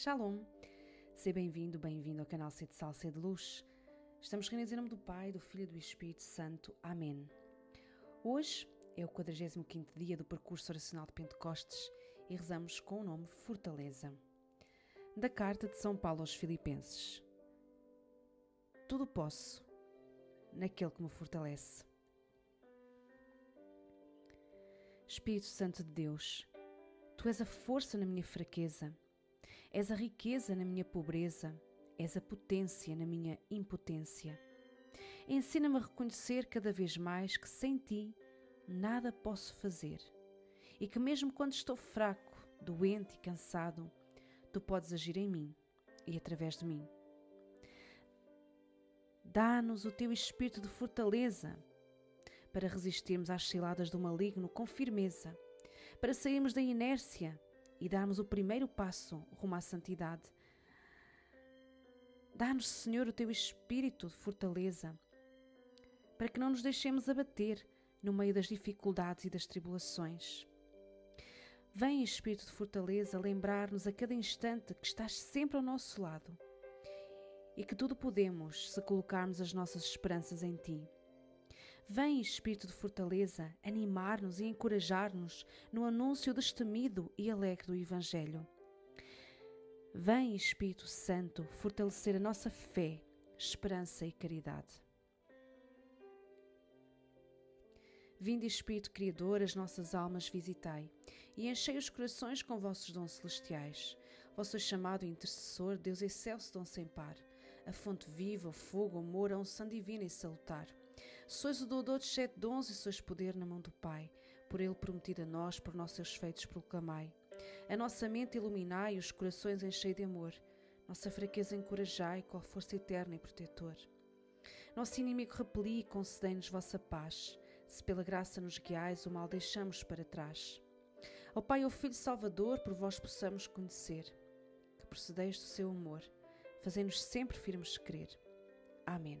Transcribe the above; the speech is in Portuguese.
Shalom! Seja bem-vindo, bem-vindo ao canal C de Sal, C de Luz. Estamos reunidos em nome do Pai, do Filho e do Espírito Santo. Amém. Hoje é o 45º dia do percurso oracional de Pentecostes e rezamos com o nome Fortaleza. Da carta de São Paulo aos Filipenses. Tudo posso naquele que me fortalece. Espírito Santo de Deus, Tu és a força na minha fraqueza, és a riqueza na minha pobreza, és a potência na minha impotência. Ensina-me a reconhecer cada vez mais que sem Ti nada posso fazer e que, mesmo quando estou fraco, doente e cansado, Tu podes agir em mim e através de mim. Dá-nos o Teu espírito de fortaleza para resistirmos às ciladas do maligno com firmeza, para sairmos da inércia e darmos o primeiro passo rumo à santidade. Dá-nos, Senhor, o teu espírito de fortaleza, para que não nos deixemos abater no meio das dificuldades e das tribulações. Vem, Espírito de fortaleza, lembrar-nos a cada instante que estás sempre ao nosso lado e que tudo podemos se colocarmos as nossas esperanças em Ti. Vem, Espírito de fortaleza, animar-nos e encorajar-nos no anúncio destemido e alegre do Evangelho. Vem, Espírito Santo, fortalecer a nossa fé, esperança e caridade. Vinde, Espírito Criador, as nossas almas visitai, e enchei os corações com vossos dons celestiais. Vosso chamado intercessor, Deus excelso dom sem par, a fonte viva, o fogo, o amor, a unção divina e salutar. Sois o doador de sete dons e sois poder na mão do Pai, por Ele prometido a nós, por nossos feitos proclamai. A nossa mente iluminai e os corações enchei de amor, nossa fraqueza encorajai, qual força eterna e protetor. Nosso inimigo repeli e concedei-nos vossa paz, se pela graça nos guiais, o mal deixamos para trás. Ao Pai e ao Filho Salvador, por vós possamos conhecer, que procedeis do seu amor, fazei-nos sempre firmes crer. Amém.